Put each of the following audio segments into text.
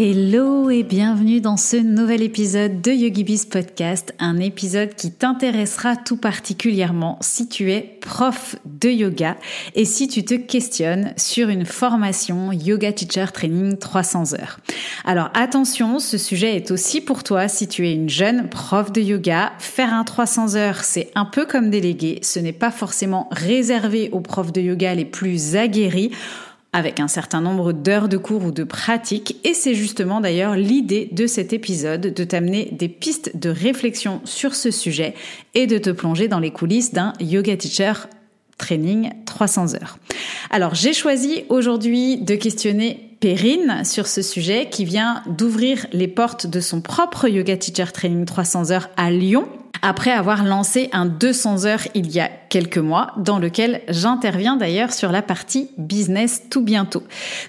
Hello et bienvenue dans ce nouvel épisode de YogiBiz Podcast, un épisode qui t'intéressera tout particulièrement si tu es prof de yoga et si tu te questionnes sur une formation Yoga Teacher Training 300 heures. Alors attention, ce sujet est aussi pour toi si tu es une jeune prof de yoga. Faire un 300 heures, c'est un peu comme délégué, ce n'est pas forcément réservé aux profs de yoga les plus aguerris avec un certain nombre d'heures de cours ou de pratiques. Et c'est justement d'ailleurs l'idée de cet épisode, de t'amener des pistes de réflexion sur ce sujet et de te plonger dans les coulisses d'un yoga teacher training 300 heures. Alors j'ai choisi aujourd'hui de questionner Perrine sur ce sujet qui vient d'ouvrir les portes de son propre yoga teacher training 300 heures à Lyon après avoir lancé un 200 heures il y a quelques mois, dans lequel j'interviens d'ailleurs sur la partie business tout bientôt.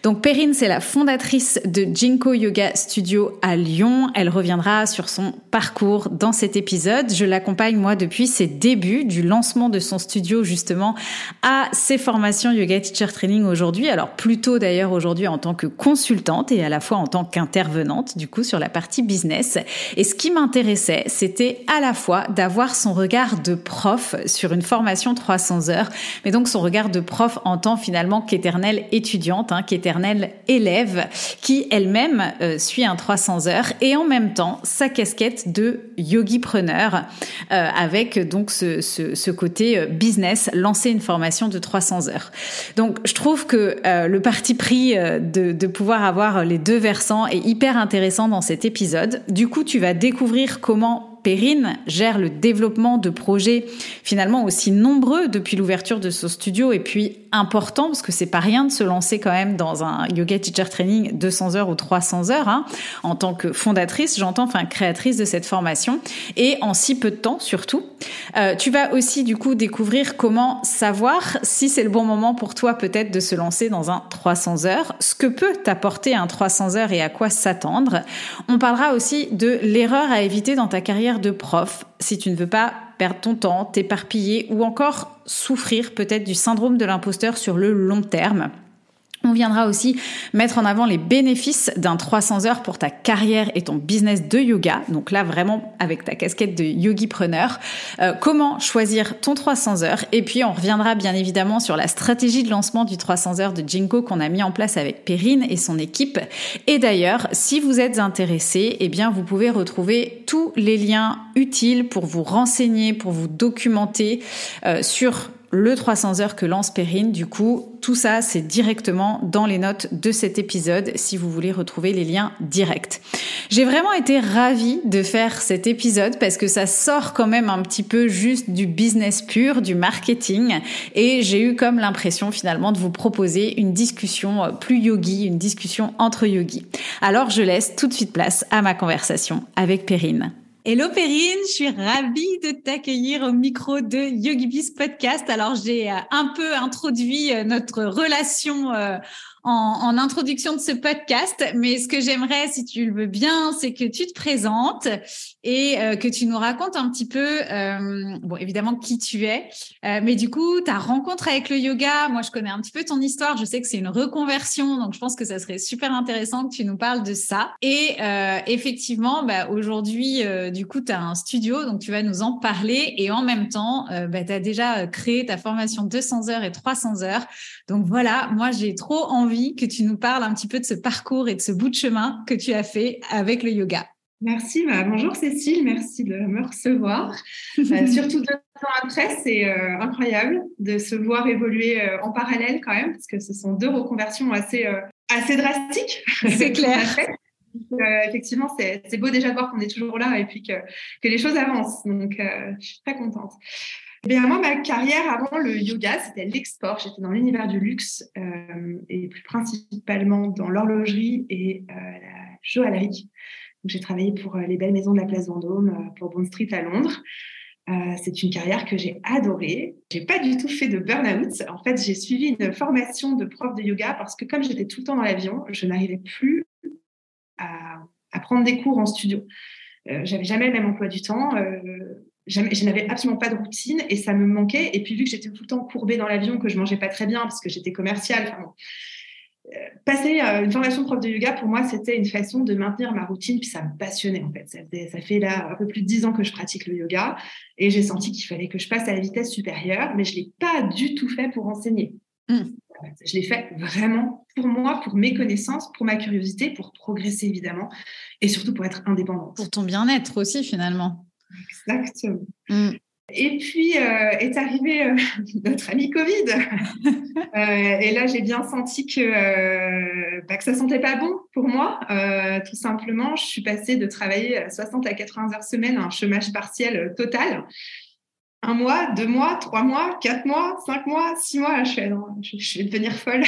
Donc Perrine, c'est la fondatrice de Jinko Yoga Studio à Lyon. Elle reviendra sur son parcours dans cet épisode. Je l'accompagne moi depuis ses débuts, du lancement de son studio justement à ses formations Yoga Teacher Training aujourd'hui. Alors plutôt d'ailleurs aujourd'hui en tant que consultante et à la fois en tant qu'intervenante du coup sur la partie business. Et ce qui m'intéressait, c'était à la fois d'avoir son regard de prof sur une formation 300 heures, mais donc son regard de prof en tant finalement qu'éternelle étudiante, hein, qu'éternelle élève, qui elle-même euh, suit un 300 heures, et en même temps sa casquette de yogi-preneur, euh, avec donc ce, ce, ce, côté euh, business, lancer une formation de 300 heures. Donc je trouve que le parti pris de, de pouvoir avoir les deux versants est hyper intéressant dans cet épisode. Du coup, tu vas découvrir comment Perrine gère le développement de projets finalement aussi nombreux depuis l'ouverture de son studio et puis important parce que c'est pas rien de se lancer quand même dans un yoga teacher training 200 heures ou 300 heures hein, en tant que fondatrice, j'entends, enfin créatrice de cette formation et en si peu de temps surtout. Euh, tu vas aussi du coup découvrir comment savoir si c'est le bon moment pour toi peut-être de se lancer dans un 300 heures, ce que peut t'apporter un 300 heures et à quoi s'attendre. On parlera aussi de l'erreur à éviter dans ta carrière de prof si tu ne veux pas perdre ton temps, t'éparpiller ou encore souffrir peut-être du syndrome de l'imposteur sur le long terme. On viendra aussi mettre en avant les bénéfices d'un 300 heures pour ta carrière et ton business de yoga. Donc là, vraiment avec ta casquette de yogi-preneur. Euh, comment choisir ton 300 heures? Et puis, on reviendra bien évidemment sur la stratégie de lancement du 300 heures de Jinko qu'on a mis en place avec Perrine et son équipe. Et d'ailleurs, si vous êtes intéressé, eh bien, vous pouvez retrouver tous les liens utiles pour vous renseigner, pour vous documenter euh, sur le 300 heures que lance Perrine. Du coup, tout ça, c'est directement dans les notes de cet épisode si vous voulez retrouver les liens directs. J'ai vraiment été ravie de faire cet épisode parce que ça sort quand même un petit peu juste du business pur, du marketing et j'ai eu comme l'impression finalement de vous proposer une discussion plus yogi, une discussion entre yogis. Alors, je laisse tout de suite place à ma conversation avec Perrine. Hello Perrine, je suis ravie de t'accueillir au micro de YogiBiz Podcast. Alors j'ai euh, un peu introduit euh, notre relation euh, en, introduction de ce podcast, mais ce que j'aimerais, si tu le veux bien, c'est que tu te présentes et euh, que tu nous racontes un petit peu, euh, bon, évidemment, qui tu es, euh, mais du coup, ta rencontre avec le yoga, moi, je connais un petit peu ton histoire, je sais que c'est une reconversion, donc je pense que ça serait super intéressant que tu nous parles de ça. Et effectivement, bah, aujourd'hui, du coup, tu un studio, donc tu vas nous en parler, et en même temps, bah, tu déjà créé ta formation 200 heures et 300 heures. Donc voilà, moi, j'ai trop envie que tu nous parles un petit peu de ce parcours et de ce bout de chemin que tu as fait avec le yoga. Merci, bah, bonjour Cécile, merci de me recevoir. Euh, surtout deux ans après, c'est euh, incroyable de se voir évoluer euh, en parallèle quand même, parce que ce sont deux reconversions assez, assez drastiques. C'est clair. effectivement, c'est beau déjà de voir qu'on est toujours là et puis que, que les choses avancent. Donc, je suis très contente. Eh bien, moi, ma carrière avant le yoga, c'était l'export. J'étais dans l'univers du luxe et plus principalement dans l'horlogerie et la joaillerie. J'ai travaillé pour les belles maisons de la place Vendôme, pour Bond Street à Londres. c'est une carrière que j'ai adorée. J'ai pas du tout fait de burn-out. En fait, j'ai suivi une formation de prof de yoga parce que comme j'étais tout le temps dans l'avion, je n'arrivais plus à, prendre des cours en studio. Euh, j'avais jamais le même emploi du temps. Euh, je n'avais absolument pas de routine et ça me manquait. Et puis, vu que j'étais tout le temps courbée dans l'avion, que je mangeais pas très bien parce que j'étais commerciale, euh, passer une formation prof de yoga, pour moi, c'était une façon de maintenir ma routine, puis ça me passionnait en fait. Ça, fait là un peu plus de dix ans que je pratique le yoga et j'ai senti qu'il fallait que je passe à la vitesse supérieure, mais je l'ai pas du tout fait pour enseigner. Mmh. Je l'ai fait vraiment pour moi, pour mes connaissances, pour ma curiosité, pour progresser évidemment, et surtout pour être indépendante. Pour ton bien-être aussi finalement. Exactement. Mm. Et puis euh, est arrivé euh, notre ami Covid. Euh, et là, j'ai bien senti que, bah, que ça sentait pas bon pour moi. tout simplement, je suis passée de travailler 60 à 80 heures semaine à un chômage partiel total un mois, deux mois, trois mois, quatre mois, cinq mois, six mois. Je, je, vais devenir folle.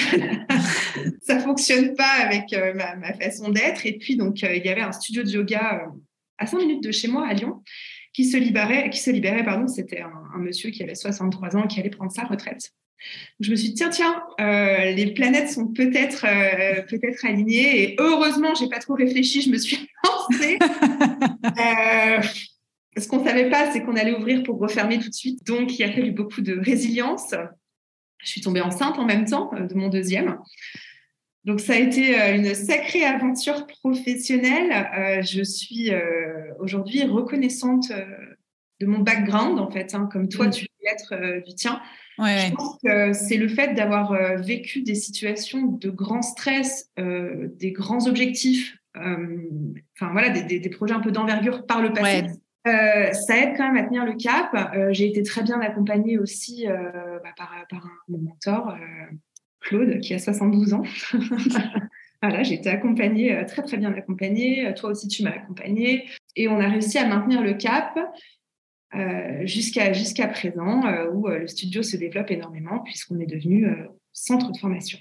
ça fonctionne pas avec ma, façon d'être. Et puis, donc, il y avait un studio de yoga à cinq minutes de chez moi, à Lyon, qui se libérait. Pardon, C'était un, monsieur qui avait 63 ans qui allait prendre sa retraite. je me suis dit, tiens, tiens, les planètes sont peut-être peut-être alignées. Et heureusement, j'ai pas trop réfléchi. Je me suis lancée. Ce qu'on ne savait pas, c'est qu'on allait ouvrir pour refermer tout de suite. Donc, il a fallu beaucoup de résilience. Je suis tombée enceinte en même temps euh, de mon deuxième. Donc, ça a été euh, une sacrée aventure professionnelle. Euh, je suis aujourd'hui reconnaissante de mon background, en fait, hein, comme toi, mm. tu veux être du tien. Je pense que c'est le fait d'avoir vécu des situations de grand stress, des grands objectifs, enfin voilà, des, projets un peu d'envergure par le passé. Euh, ça aide quand même à tenir le cap. Euh, j'ai été très bien accompagnée aussi euh, bah, par, par un, mon mentor, Claude, qui a 72 ans. voilà, j'ai été accompagnée, très très bien accompagnée. Toi aussi, tu m'as accompagnée. Et on a réussi à maintenir le cap jusqu'à jusqu'à présent, où le studio se développe énormément, puisqu'on est devenu centre de formation.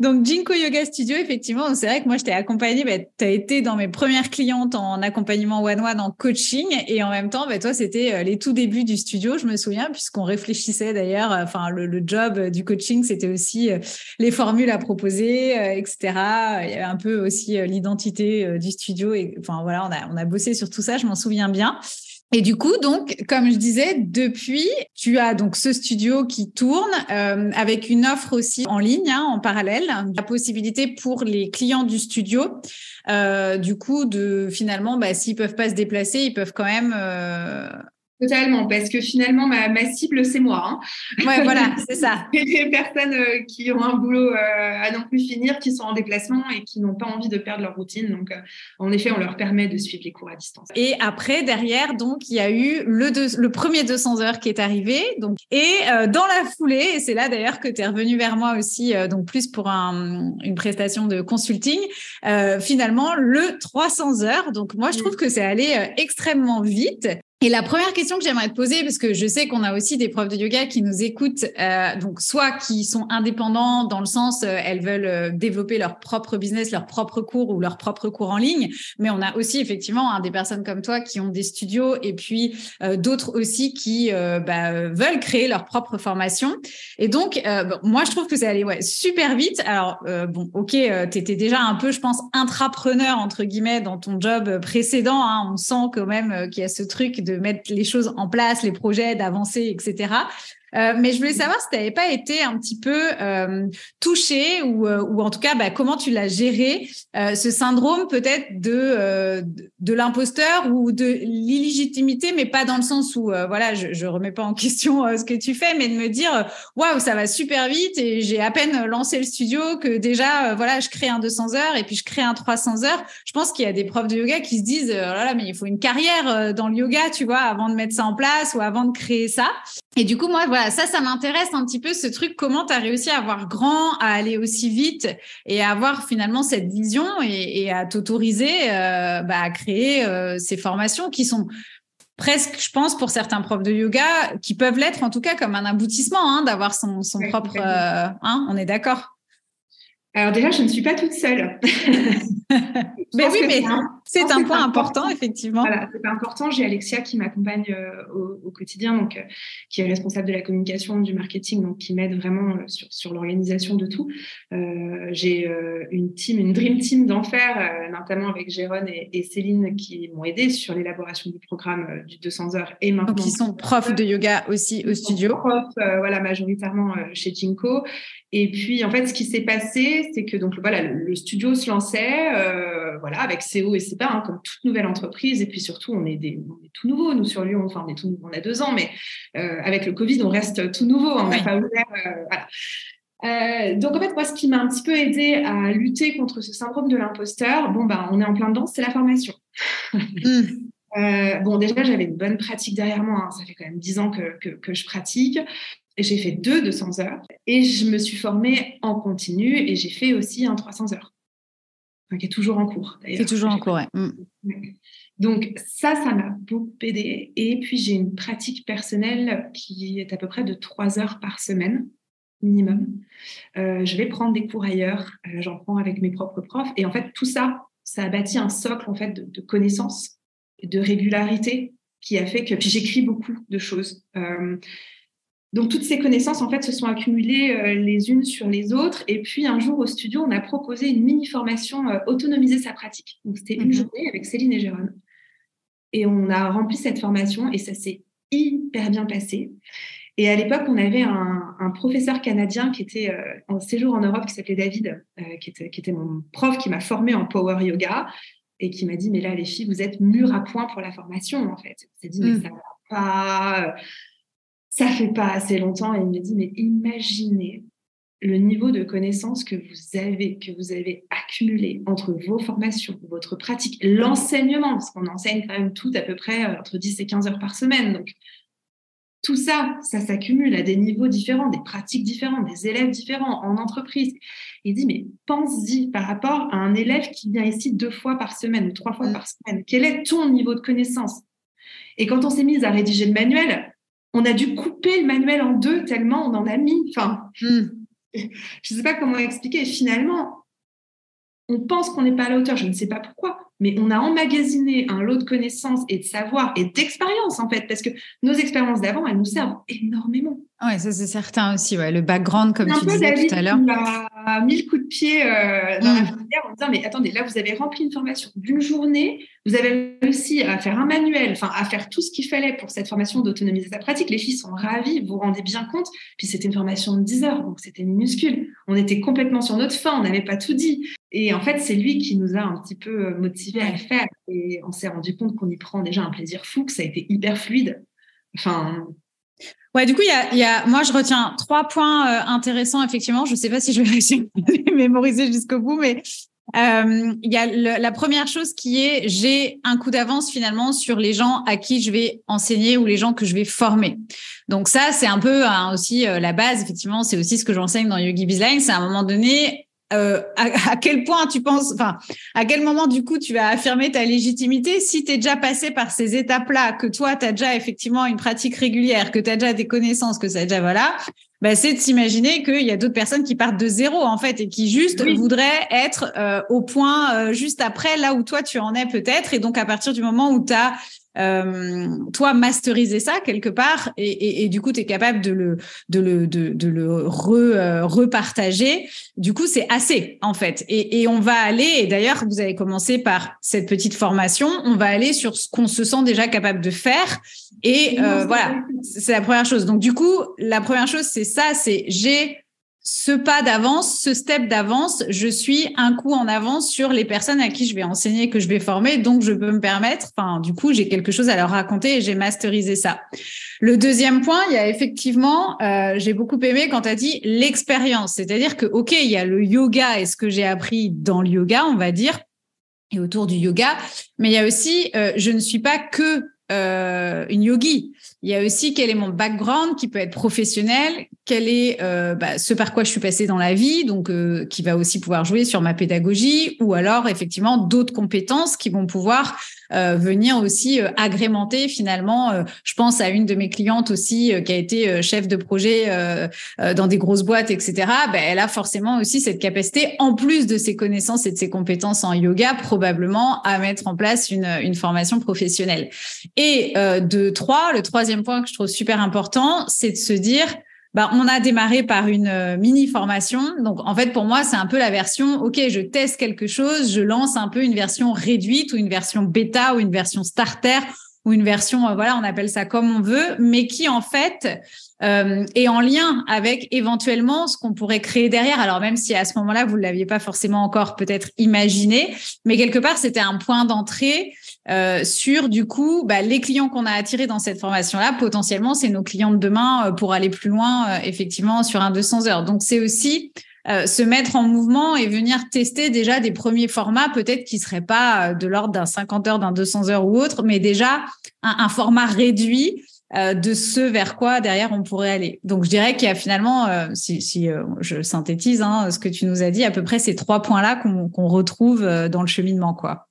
Donc, Jinko Yoga Studio, effectivement, c'est vrai que moi, je t'ai accompagnée. Bah, tu as été dans mes premières clientes en accompagnement one-one en coaching. Et en même temps, bah, toi, c'était euh, les tout débuts du studio, je me souviens, puisqu'on réfléchissait d'ailleurs. Euh, enfin, le, job du coaching, c'était aussi euh, les formules à proposer, etc. Il y avait un peu aussi l'identité du studio. Et enfin, voilà, on a, on a bossé sur tout ça, je m'en souviens bien. Et du coup, donc, comme je disais, depuis, tu as donc ce studio qui tourne euh, avec une offre aussi en ligne, hein, en parallèle, la possibilité pour les clients du studio, euh, du coup, de finalement, bah, s'ils peuvent pas se déplacer, ils peuvent quand même euh, Totalement, parce que finalement, ma, ma cible, c'est moi. Hein. Ouais, voilà, c'est ça. les personnes euh, qui ont un boulot euh, à non plus finir, qui sont en déplacement et qui n'ont pas envie de perdre leur routine. Donc, euh, en effet, on leur permet de suivre les cours à distance. Et après, derrière, donc, il y a eu le, le premier 200 heures qui est arrivé. Donc, et dans la foulée, et c'est là d'ailleurs que tu es revenu vers moi aussi, donc plus pour un, une prestation de consulting, finalement, le 300 heures. Donc, moi, je trouve que c'est allé extrêmement vite. Et la première question que j'aimerais te poser, parce que je sais qu'on a aussi des profs de yoga qui nous écoutent, euh, donc soit qui sont indépendants dans le sens euh, elles veulent euh, développer leur propre business, leur propre cours ou leur propre cours en ligne, mais on a aussi effectivement hein, des personnes comme toi qui ont des studios et puis euh, d'autres aussi qui bah, veulent créer leur propre formation. Et donc moi je trouve que ça allait ouais super vite. Alors bon ok, tu étais déjà un peu je pense intrapreneur entre guillemets dans ton job précédent. Hein, on sent quand même qu'il y a ce truc mettre les choses en place, les projets, d'avancer, etc. Euh, mais je voulais savoir si tu n'avais pas été un petit peu euh, touché ou, euh, ou en tout cas bah, comment tu l'as géré ce syndrome peut-être de, de, l'imposteur ou de l'illégitimité, mais pas dans le sens où voilà je, je remets pas en question ce que tu fais, mais de me dire waouh ça va super vite et j'ai à peine lancé le studio que déjà voilà je crée un 200 heures et puis je crée un 300 heures. Je pense qu'il y a des profs de yoga qui se disent oh là là mais il faut une carrière dans le yoga tu vois avant de mettre ça en place ou avant de créer ça. Et du coup, moi, voilà, ça, ça m'intéresse un petit peu ce truc. Comment tu as réussi à avoir grand, à aller aussi vite et à avoir finalement cette vision et, à t'autoriser euh, bah, à créer euh, ces formations qui sont presque, je pense, pour certains profs de yoga, qui peuvent l'être en tout cas comme un aboutissement hein, d'avoir son, son propre. Euh, hein, on est d'accord alors déjà, je ne suis pas toute seule. mais oui, mais c'est un point important, effectivement. Voilà, c'est important. J'ai Alexia qui m'accompagne euh, au, quotidien, donc euh, qui est responsable de la communication, du marketing, donc qui m'aide vraiment euh, sur, sur l'organisation de tout. j'ai une team, une dream team d'enfer, notamment avec Jérôme et, Céline qui m'ont aidé sur l'élaboration du programme du 200 heures et maintenant. Donc, ils sont profs de yoga aussi au studio. Profs, voilà, majoritairement chez Jinko. Et puis, en fait, ce qui s'est passé, c'est que donc voilà, le, studio se lançait, voilà, avec CO et CEPA, hein, comme toute nouvelle entreprise. Et puis surtout, on est, des, on est tout nouveau, nous sur Lyon. Enfin, on est tout, on a deux ans, mais euh, avec le Covid, on reste tout nouveau. On n'a pas ouvert, euh, voilà. donc en fait, moi, ce qui m'a un petit peu aidé à lutter contre ce syndrome de l'imposteur, bon ben, on est en plein dedans, c'est la formation. Mm. bon, déjà, j'avais une bonne pratique derrière moi. Hein. Ça fait quand même dix ans que, que, que je pratique. J'ai fait deux 200 heures et je me suis formée en continu et j'ai fait aussi un 300 heures, qui est toujours en cours. Qui est toujours en cours, mm. Donc ça, ça m'a beaucoup aidé. Et puis j'ai une pratique personnelle qui est à peu près de trois heures par semaine minimum. Euh, je vais prendre des cours ailleurs, euh, j'en prends avec mes propres profs. Et en fait, tout ça, ça a bâti un socle en fait de, connaissances, de régularité qui a fait que puis j'écris beaucoup de choses. Euh, donc toutes ces connaissances en fait se sont accumulées euh, les unes sur les autres. Et puis un jour au studio, on a proposé une mini formation euh, autonomiser sa pratique. Donc c'était une mhm. journée avec Céline et Jérôme. Et on a rempli cette formation et ça s'est hyper bien passé. Et à l'époque, on avait un, professeur canadien qui était euh, en séjour en Europe, qui s'appelait David, qui, était, qui, était, mon prof, qui m'a formé en power yoga et qui m'a dit, mais là, les filles, vous êtes mûres à point pour la formation, en fait. s'est dit, mais mm. ça va pas ça fait pas assez longtemps. Et il me dit, mais imaginez le niveau de connaissances que vous avez, que vous avez accumulé entre vos formations, votre pratique, l'enseignement, parce qu'on enseigne quand même tout à peu près euh, entre 10 et 15 heures par semaine. Donc, tout ça, ça s'accumule à des niveaux différents, des pratiques différentes, des élèves différents en entreprise. Il dit, mais pense-y par rapport à un élève qui vient ici deux fois par semaine ou trois fois mm. par semaine. Quel est ton niveau de connaissance? Et quand on s'est mis à rédiger le manuel, on a dû couper le manuel en deux tellement on en a mis. Enfin, hmm. je ne sais pas comment expliquer. finalement, on pense qu'on n'est pas à la hauteur. Je ne sais pas pourquoi mais on a emmagasiné un lot de connaissances et de savoir et d'expérience en fait, parce que nos expériences d'avant, elles nous servent énormément. Oui, ça c'est certain aussi, ouais. le background comme tu disais tout à l'heure. a mis le coup de pied euh, dans la filière mm. en disant, mais attendez, là vous avez rempli une formation d'une journée, vous avez réussi à faire un manuel, enfin à faire tout ce qu'il fallait pour cette formation d'autonomiser sa pratique. Les filles sont ravies, vous vous rendez bien compte. Puis c'était une formation de 10 heures, donc c'était minuscule. On était complètement sur notre fin, on n'avait pas tout dit. Et en fait, c'est lui qui nous a un petit peu euh, motivés à le faire. Et on s'est rendu compte qu'on y prend déjà un plaisir fou, que ça a été hyper fluide. Enfin. Ouais, du coup, il y a, moi, je retiens trois points euh, intéressants, effectivement. Je ne sais pas si je vais réussir à les mémoriser jusqu'au bout, mais euh, il y a la première chose qui est j'ai un coup d'avance finalement sur les gens à qui je vais enseigner ou les gens que je vais former. Donc ça, c'est un peu hein, aussi la base. Effectivement, c'est aussi ce que j'enseigne dans Yogi Bizline. C'est à un moment donné, euh, à, quel point tu penses, enfin, à quel moment du coup tu vas affirmer ta légitimité si tu es déjà passé par ces étapes-là, que toi tu as déjà effectivement une pratique régulière, que tu as déjà des connaissances, que ça déjà voilà, bah, c'est de s'imaginer qu'il y a d'autres personnes qui partent de zéro en fait et qui juste voudraient être euh, au point euh, juste après là où toi tu en es peut-être et donc à partir du moment où tu as euh, toi masteriser ça quelque part et, et, du coup tu es capable de le de le de, de le re, euh, repartager. Du coup c'est assez en fait. Et, et on va aller et d'ailleurs vous avez commencé par cette petite formation on va aller sur ce qu'on se sent déjà capable de faire. Et euh, voilà c'est la première chose. Donc du coup la première chose c'est ça c'est j'ai ce pas d'avance, ce step d'avance, je suis un coup en avance sur les personnes à qui je vais enseigner, que je vais former, donc je peux me permettre, enfin, du coup, j'ai quelque chose à leur raconter et j'ai masterisé ça. Le deuxième point, il y a effectivement, euh, j'ai beaucoup aimé quand tu as dit l'expérience, c'est-à-dire que, OK, il y a le yoga et ce que j'ai appris dans le yoga, on va dire, et autour du yoga, mais il y a aussi, euh, je ne suis pas que euh, une yogi. Il y a aussi quel est mon background qui peut être professionnel, quel est euh, bah, ce par quoi je suis passée dans la vie, donc euh, qui va aussi pouvoir jouer sur ma pédagogie, ou alors effectivement d'autres compétences qui vont pouvoir euh, venir aussi euh, agrémenter finalement. Euh, je pense à une de mes clientes aussi qui a été chef de projet dans des grosses boîtes, etc. Ben, elle a forcément aussi cette capacité, en plus de ses connaissances et de ses compétences en yoga, probablement à mettre en place une, une formation professionnelle. Et de trois, le troisième point que je trouve super important, c'est de se dire bah, on a démarré par une euh, mini formation. Donc, en fait, pour moi, c'est un peu la version, OK, je teste quelque chose, je lance un peu une version réduite ou une version bêta ou une version starter ou une version, euh, voilà, on appelle ça comme on veut, mais qui, en fait, euh, est en lien avec éventuellement ce qu'on pourrait créer derrière. Alors, même si à ce moment-là, vous ne l'aviez pas forcément encore peut-être imaginé, mais quelque part, c'était un point d'entrée euh, sur du coup bah, les clients qu'on a attirés dans cette formation-là. Potentiellement, c'est nos clients de demain euh, pour aller plus loin, euh, effectivement, sur un 200 heures. Donc, c'est aussi se mettre en mouvement et venir tester déjà des premiers formats, peut-être qui seraient pas de l'ordre d'un 50 heures, d'un 200 heures ou autre, mais déjà un, format réduit de ce vers quoi derrière on pourrait aller. Donc je dirais qu'il y a finalement, si, si je synthétise hein, ce que tu nous as dit, à peu près ces trois points-là qu'on retrouve dans le cheminement, quoi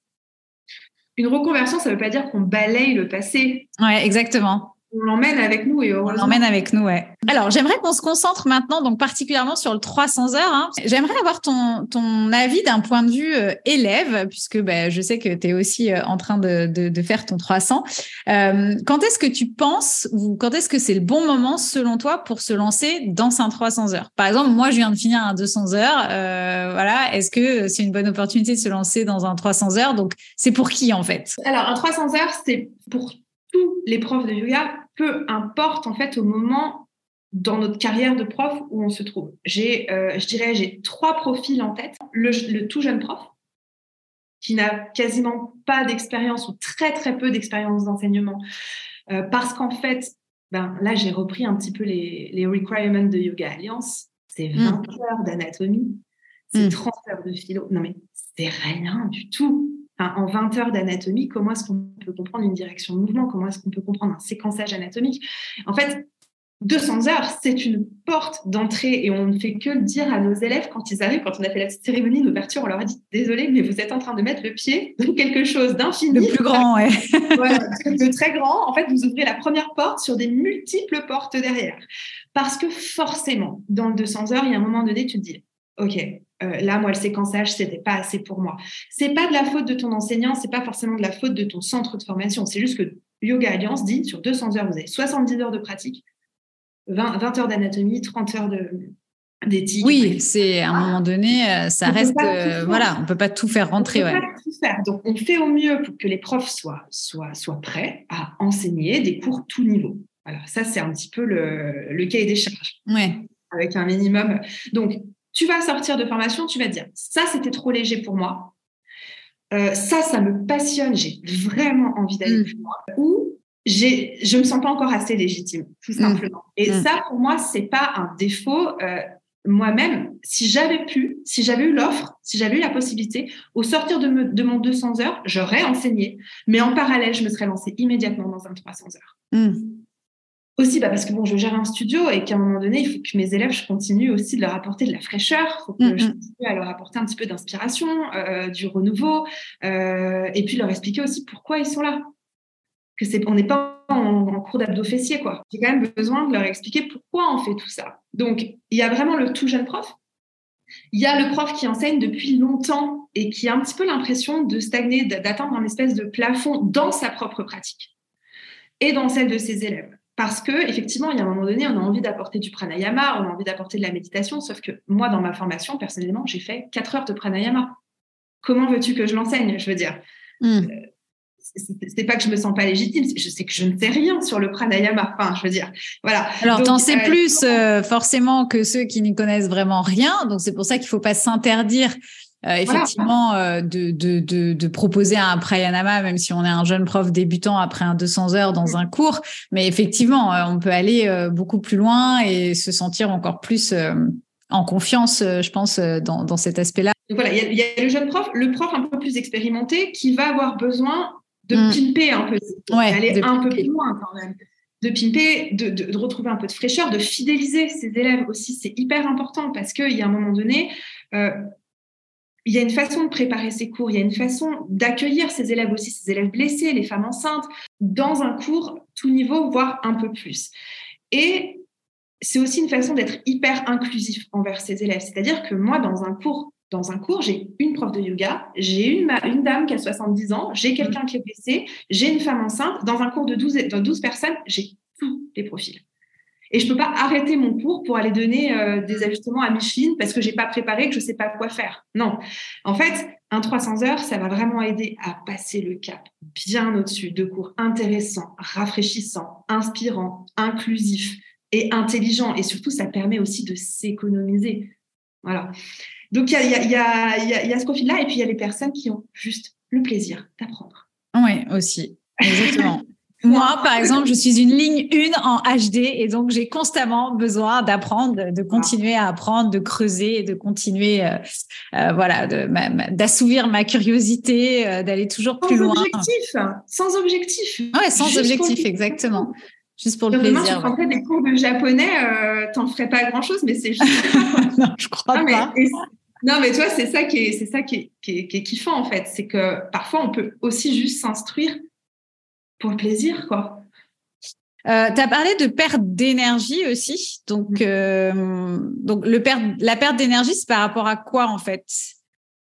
une reconversion, ça ne veut pas dire qu'on balaye le passé. Ouais, exactement on l'emmène avec nous et on l'emmène avec nous, ouais. Alors, j'aimerais qu'on se concentre maintenant, donc particulièrement sur le 300 heures. Hein. J'aimerais avoir ton, ton avis d'un point de vue euh, élève, puisque bah, je sais que tu es aussi euh, en train de, de, de, faire ton 300. Euh, quand est-ce que tu penses, ou quand est-ce que c'est le bon moment, selon toi, pour se lancer dans un 300 heures? Par exemple, moi, je viens de finir un 200 heures. Euh, voilà, est-ce que c'est une bonne opportunité de se lancer dans un 300 heures? Donc, c'est pour qui, en fait? Alors, un 300 heures, c'est pour tous les profs de yoga, peu importe en fait au moment dans notre carrière de prof où on se trouve. J'ai, euh, je dirais, j'ai trois profils en tête. Le, tout jeune prof, qui n'a quasiment pas d'expérience ou très très peu d'expérience d'enseignement, euh, parce qu'en fait, ben, là j'ai repris un petit peu les, les requirements de Yoga Alliance. C'est 20 mm. heures d'anatomie, c'est 30 mm. heures de philo. Non mais c'est rien du tout en 20 heures d'anatomie, comment est-ce qu'on peut comprendre une direction de mouvement? Comment est-ce qu'on peut comprendre un séquençage anatomique? En fait, 200 heures, c'est une porte d'entrée et on ne fait que dire à nos élèves quand ils arrivent, quand on a fait la cérémonie d'ouverture, on leur a dit désolé, mais vous êtes en train de mettre le pied dans quelque chose d'infini. De plus grand, ouais. de très grand. En fait, vous ouvrez la première porte sur des multiples portes derrière. Parce que forcément, dans le 200 heures, il y a un moment donné, tu te dis, OK, euh, là, moi, le séquençage, c'était pas assez pour moi. C'est pas de la faute de ton enseignant, c'est pas forcément de la faute de ton centre de formation. C'est juste que Yoga Alliance dit sur 200 heures, vous avez 70 heures de pratique, 20, heures d'anatomie, 30 heures d'éthique. Oui, c'est à un moment donné, euh, ça reste, euh, voilà, on peut pas tout faire rentrer. On peut pas tout faire. Donc, on fait au mieux pour que les profs soient, soient, soient prêts à enseigner des cours tout niveau. Voilà, ça, c'est un petit peu le, le cahier des charges. Ouais. Avec un minimum. Donc, tu vas sortir de formation, tu vas te dire, ça, c'était trop léger pour moi. Euh, ça, ça me passionne, j'ai vraiment envie d'aller mm. plus loin. Ou je ne me sens pas encore assez légitime, tout mm. simplement. Et mm. ça, pour moi, c'est pas un défaut. Euh, moi-même, si j'avais pu, si j'avais eu l'offre, si j'avais eu la possibilité, au sortir de, de mon 200 heures, j'aurais enseigné. Mais en parallèle, je me serais lancée immédiatement dans un 300 heures. Aussi, bah, parce que bon, je gère un studio et qu'à un moment donné, il faut que mes élèves, je continue aussi de leur apporter de la fraîcheur. Il faut que mm, je mm. continue à leur apporter un petit peu d'inspiration, euh, du renouveau, euh, et puis leur expliquer aussi pourquoi ils sont là. Que c'est, on n'est pas en, cours d'abdos fessiers, quoi. J'ai quand même besoin de leur expliquer pourquoi on fait tout ça. Donc, il y a vraiment le tout jeune prof. Il y a le prof qui enseigne depuis longtemps et qui a un petit peu l'impression de stagner, d'atteindre un espèce de plafond dans sa propre pratique et dans celle de ses élèves. Parce que effectivement, il y a un moment donné, on a envie d'apporter du pranayama, on a envie d'apporter de la méditation, sauf que moi, dans ma formation, personnellement, j'ai fait 4 heures de pranayama. Comment veux-tu que je l'enseigne Je veux dire, euh, c'est pas que je me sens pas légitime, je sais que je ne sais rien sur le pranayama. Enfin, je veux dire, voilà. Alors, t'en sais euh, plus euh, forcément que ceux qui n'y connaissent vraiment rien. Donc, c'est pour ça qu'il faut pas s'interdire euh, effectivement euh, de, de, de, de, proposer un prayanama, même si on est un jeune prof débutant après un 200 heures dans un cours. Mais effectivement, euh, on peut aller beaucoup plus loin et se sentir encore plus en confiance, je pense, dans, dans cet aspect-là. Donc voilà, il y, a le jeune prof, le prof un peu plus expérimenté qui va avoir besoin de mmh. pimper un peu, ouais, aller un peu plus loin quand même. de pimper, de, retrouver un peu de fraîcheur, de fidéliser ses élèves aussi. C'est hyper important parce qu'il y a un moment donné, euh, il y a une façon de préparer ses cours, il y a une façon d'accueillir ses élèves aussi, ses élèves blessés, les femmes enceintes, dans un cours tout niveau, voire un peu plus. Et c'est aussi une façon d'être hyper inclusif envers ses élèves. C'est-à-dire que moi, dans un cours, dans un cours, j'ai une prof de yoga, j'ai une, dame qui a 70 ans, j'ai quelqu'un qui est blessé, j'ai une femme enceinte. Dans un cours de 12, de 12 personnes, j'ai tous les profils. Et je ne peux pas arrêter mon cours pour aller donner euh, des ajustements à Micheline parce que je n'ai pas préparé, que je ne sais pas quoi faire. Non. En fait, un 300 heures, ça va vraiment aider à passer le cap bien au-dessus de cours intéressants, rafraîchissants, inspirants, inclusifs et intelligents. Et surtout, ça permet aussi de s'économiser. Voilà. Donc, il y y a, ce profil-là. Et puis, il y a les personnes qui ont juste le plaisir d'apprendre. Oui, aussi. Exactement. Moi, par exemple, je suis une ligne 1 en HD et donc j'ai constamment besoin d'apprendre, de continuer à apprendre, de creuser et de continuer, euh, euh, voilà, d'assouvir ma curiosité, euh, d'aller toujours plus loin. Sans objectif, sans objectif. Ouais, sans objectif, exactement. Juste pour le plaisir. Demain, tu prendrais des cours de japonais, t'en ferais pas grand chose, mais c'est juste. non, je crois pas. non, mais toi, c'est ça qui est, c'est ça qui est, qui est kiffant en fait, c'est que parfois on peut aussi juste s'instruire pour le plaisir, quoi. Euh, tu as parlé de perte d'énergie aussi. Donc, mm. euh, donc le la perte d'énergie, c'est par rapport à quoi en fait?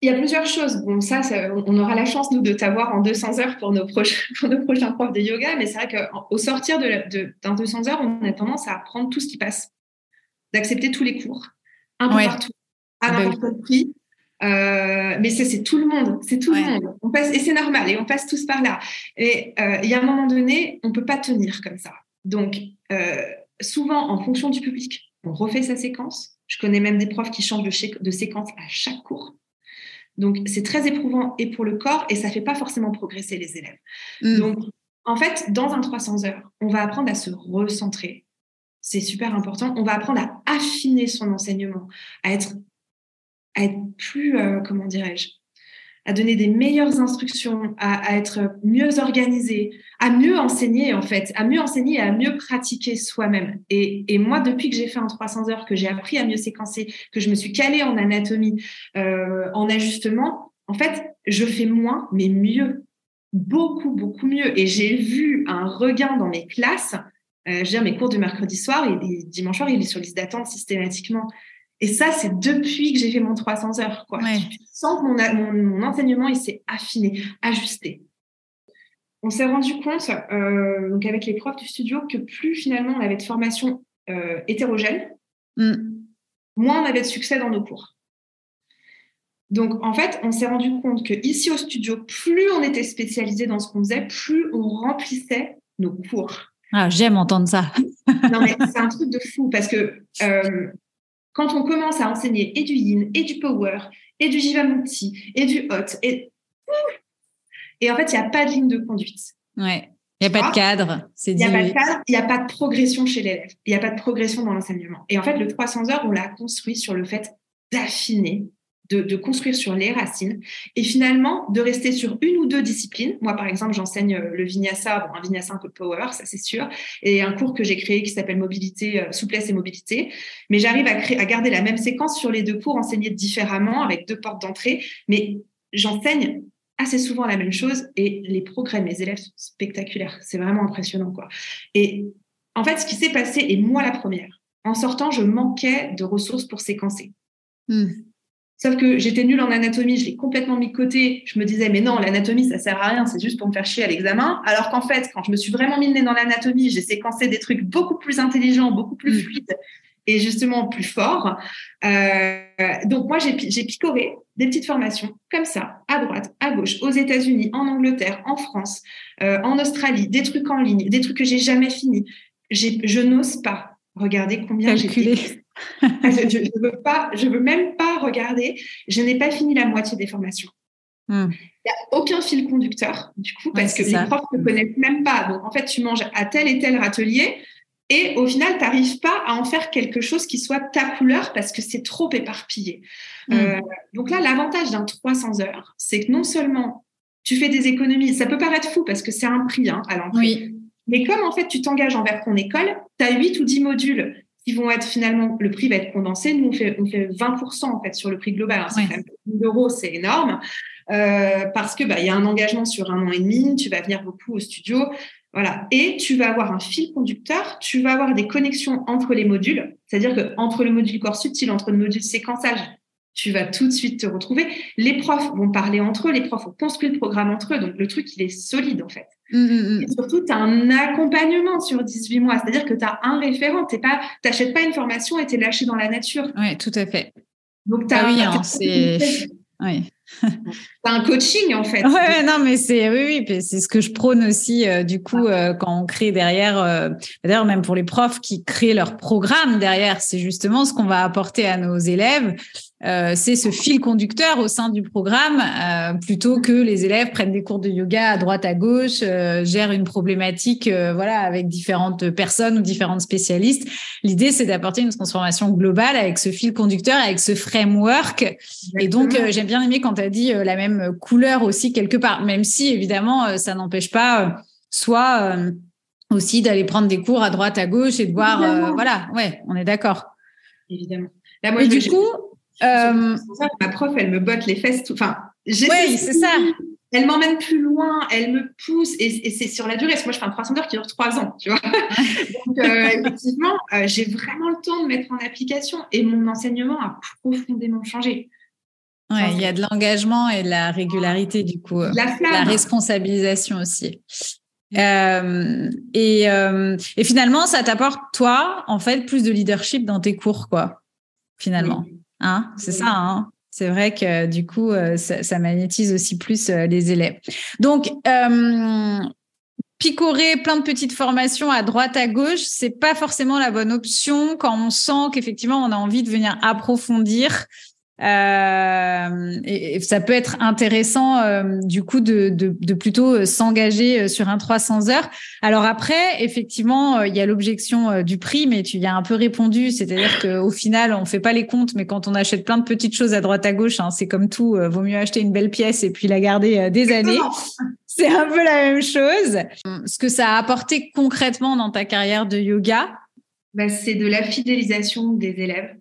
Il y a plusieurs choses. Bon, ça, on aura la chance, nous, de t'avoir en 200 heures pour nos, prochains, pour nos prochains profs de yoga. Mais c'est vrai qu'au sortir d'un de, 200 heures, on a tendance à apprendre tout ce qui passe, d'accepter tous les cours, un peu partout, à ah ben n'importe quel prix. Euh, mais c'est tout le monde, c'est tout le monde. On passe, et c'est normal, et on passe tous par là. Et euh, il y a un moment donné, on peut pas tenir comme ça. Donc, euh, souvent, en fonction du public, on refait sa séquence. Je connais même des profs qui changent de, de séquence à chaque cours. Donc, c'est très éprouvant et pour le corps, et ça fait pas forcément progresser les élèves. Mm. Donc, en fait, dans un 300 heures, on va apprendre à se recentrer. C'est super important. On va apprendre à affiner son enseignement, à être à être plus, euh, comment dirais-je, à donner des meilleures instructions, à, être mieux organisé, à mieux enseigner en fait, à mieux enseigner et à mieux pratiquer soi-même. Et, moi, depuis que j'ai fait un 300 heures, que j'ai appris à mieux séquencer, que je me suis calée en anatomie, euh, en ajustement, en fait, je fais moins, mais mieux, beaucoup, beaucoup mieux. Et j'ai vu un regain dans mes classes. Euh, je veux mes cours du mercredi soir et dimanche soir, il est sur liste d'attente systématiquement. Et ça, c'est depuis que j'ai fait mon 300 heures. Quoi. Je sens que mon, mon, enseignement il s'est affiné, ajusté. On s'est rendu compte, euh, donc avec les profs du studio, que plus finalement on avait de formation euh, hétérogène, mm. moins on avait de succès dans nos cours. Donc en fait, on s'est rendu compte que ici au studio, plus on était spécialisé dans ce qu'on faisait, plus on remplissait nos cours. Ah, j'aime entendre ça. non mais c'est un truc de fou parce que euh, quand on commence à enseigner et du yin, et du power, et du jivamukti, et du hot, et, et en fait, il n'y a pas de ligne de conduite. Ouais. Il n'y a pas de cadre. Il n'y a pas de cadre, il n'y a pas de progression chez l'élève. Il n'y a pas de progression dans l'enseignement. Et en fait, le 300 heures, on l'a construit sur le fait d'affiner de, construire sur les racines et finalement de rester sur une ou deux disciplines. Moi, par exemple, j'enseigne euh, le vinyasa, bon, un vinyasa un peu power, ça c'est sûr, et un cours que j'ai créé qui s'appelle mobilité, euh, souplesse et mobilité. Mais j'arrive à, à garder la même séquence sur les deux cours, enseignés différemment avec deux portes d'entrée, mais j'enseigne assez souvent la même chose et les progrès de mes élèves sont spectaculaires. C'est vraiment impressionnant, quoi. Et en fait, ce qui s'est passé, et moi la première, en sortant, je manquais de ressources pour séquencer. Hmm. Sauf que j'étais nulle en anatomie, je l'ai complètement mis de côté. Je me disais, mais non, l'anatomie, ça sert à rien, c'est juste pour me faire chier à l'examen. Alors qu'en fait, quand je me suis vraiment mis le nez dans l'anatomie, j'ai séquencé des trucs beaucoup plus intelligents, beaucoup plus mm. fluides et justement plus forts. Euh, donc moi, j'ai picoré des petites formations comme ça, à droite, à gauche, aux États-Unis, en Angleterre, en France, euh, en Australie, des trucs en ligne, des trucs que j'ai jamais finis. Je n'ose pas regarder combien j'ai je, ne veux pas, je veux même pas regarder. Je n'ai pas fini la moitié des formations. Hmm. Il n'y a aucun fil conducteur, du coup, parce que les profs ne connaissent même pas. Donc, en fait, tu manges à tel et tel râtelier et au final, tu n'arrives pas à en faire quelque chose qui soit ta couleur parce que c'est trop éparpillé. Hmm. Euh, donc là, l'avantage d'un 300 heures, c'est que non seulement tu fais des économies, ça peut paraître fou parce que c'est un prix hein, à l'entrée. Mais comme en fait, tu t'engages envers ton école, tu as 8 ou 10 modules qui vont être finalement, le prix va être condensé. Nous, on fait, on fait 20% en fait sur le prix global. Alors, c'est quand même 1000 euros, c'est énorme. Euh, parce que bah, il y a un engagement sur un an et demi, tu vas venir beaucoup au studio, voilà. Et tu vas avoir un fil conducteur, tu vas avoir des connexions entre les modules, c'est-à-dire que entre le module corps subtil, entre le module séquençage, tu vas tout de suite te retrouver. Les profs vont parler entre eux, les profs ont construit le programme entre eux, donc le truc, il est solide en fait. Mmh, mmh, mmh. Et surtout, tu as un accompagnement sur 18 mois, c'est-à-dire que tu as un référent, tu n'achètes pas une formation et tu es lâché dans la nature. Oui, tout à fait. Donc, tu as, ah oui, hein, c'est... Oui. un coaching en fait. Ouais, non, mais c'est oui, oui, c'est ce que je prône aussi euh, du coup euh, quand on crée derrière. Euh, d'ailleurs, même pour les profs qui créent leur programme derrière, c'est justement ce qu'on va apporter à nos élèves. C'est ce fil conducteur au sein du programme, plutôt que les élèves prennent des cours de yoga à droite à gauche, gèrent une problématique, voilà, avec différentes personnes ou différentes spécialistes. L'idée, c'est d'apporter une transformation globale avec ce fil conducteur, avec ce framework. Et donc, j'aime bien aimé quand tu as dit euh, la même couleur aussi quelque part, même si évidemment euh, ça n'empêche pas euh, soit aussi d'aller prendre des cours à droite à gauche et de voir voilà ouais on est d'accord évidemment et du coup ma prof elle me botte les fesses enfin oui c'est ça elle m'emmène plus loin, elle me pousse, et, c'est sur la durée. Parce que moi, je fais un 300 heures qui dure trois ans, tu vois. Donc, effectivement, j'ai vraiment le temps de mettre en application, et mon enseignement a profondément changé. Ouais, il y a de l'engagement et de la régularité du coup, euh, la, responsabilisation aussi. Euh, et, euh, et, finalement, ça t'apporte toi, en fait, plus de leadership dans tes cours, quoi. Finalement, hein, c'est ça. Hein c'est vrai que du coup, ça, ça, magnétise aussi plus les élèves. Donc, picorer plein de petites formations à droite à gauche, c'est pas forcément la bonne option quand on sent qu'effectivement on a envie de venir approfondir euh, et, ça peut être intéressant euh, du coup de, de, de plutôt euh, s'engager euh, sur un 300 heures. Alors après, effectivement, il y a l'objection du prix, mais tu y as un peu répondu, c'est-à-dire qu'au final, on fait pas les comptes, mais quand on achète plein de petites choses à droite à gauche, hein, c'est comme tout, vaut mieux acheter une belle pièce et puis la garder des années. C'est un peu la même chose. Ce que ça a apporté concrètement dans ta carrière de yoga, bah, c'est de la fidélisation des élèves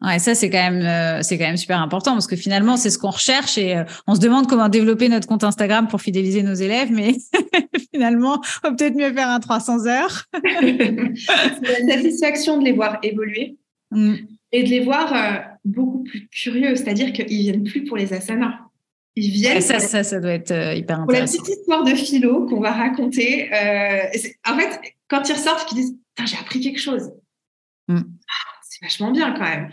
Ouais, ça c'est quand même euh, c'est quand même super important parce que finalement c'est ce qu'on recherche et euh, on se demande comment développer notre compte Instagram pour fidéliser nos élèves, mais finalement on va peut-être mieux faire un 300 heures. c'est la satisfaction de les voir évoluer mm. et de les voir euh, beaucoup plus curieux, c'est-à-dire qu'ils viennent plus pour les asanas. Ils viennent. ça, ça, ça doit être hyper intéressant. Pour la petite histoire de philo qu'on va raconter. en fait, quand ils ressortent, ils disent j'ai appris quelque chose. Mm vachement bien quand même.